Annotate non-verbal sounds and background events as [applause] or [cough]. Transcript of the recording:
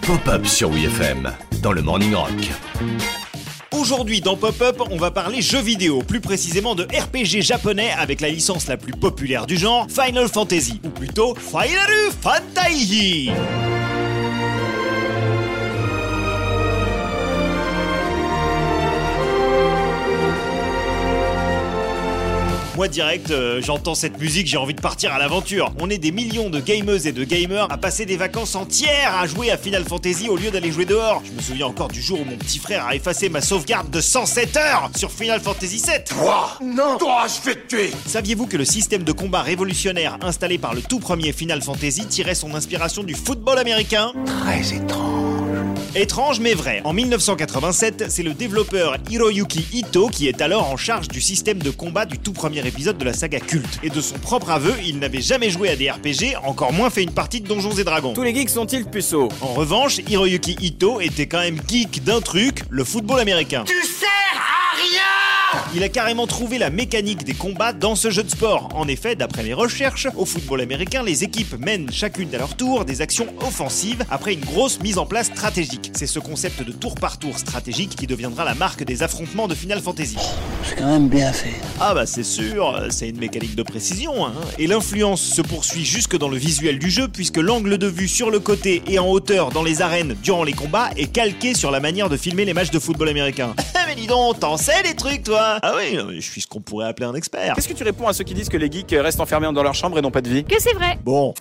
Pop-up sur WFM dans le Morning Rock. Aujourd'hui dans Pop-Up, on va parler jeux vidéo, plus précisément de RPG japonais avec la licence la plus populaire du genre, Final Fantasy, ou plutôt Final Fantasy. Moi direct, euh, j'entends cette musique, j'ai envie de partir à l'aventure. On est des millions de gameuses et de gamers à passer des vacances entières à jouer à Final Fantasy au lieu d'aller jouer dehors. Je me souviens encore du jour où mon petit frère a effacé ma sauvegarde de 107 heures sur Final Fantasy VII. Toi Non Toi, je vais te tuer Saviez-vous que le système de combat révolutionnaire installé par le tout premier Final Fantasy tirait son inspiration du football américain? Très étrange. Étrange mais vrai. En 1987, c'est le développeur Hiroyuki Ito qui est alors en charge du système de combat du tout premier épisode de la saga culte. Et de son propre aveu, il n'avait jamais joué à des RPG, encore moins fait une partie de Donjons et Dragons. Tous les geeks sont-ils puceaux? En revanche, Hiroyuki Ito était quand même geek d'un truc, le football américain. Tu Il a carrément trouvé la mécanique des combats dans ce jeu de sport. En effet, d'après mes recherches, au football américain, les équipes mènent chacune à leur tour des actions offensives après une grosse mise en place stratégique. C'est ce concept de tour par tour stratégique qui deviendra la marque des affrontements de Final Fantasy. C'est quand même bien fait. Ah bah c'est sûr, c'est une mécanique de précision. Hein. Et l'influence se poursuit jusque dans le visuel du jeu puisque l'angle de vue sur le côté et en hauteur dans les arènes durant les combats est calqué sur la manière de filmer les matchs de football américain. [laughs] dis donc, t'en sais des trucs toi Ah oui, mais je suis ce qu'on pourrait appeler un expert. Qu'est-ce que tu réponds à ceux qui disent que les geeks restent enfermés dans leur chambre et n'ont pas de vie? Que c'est vrai. Bon,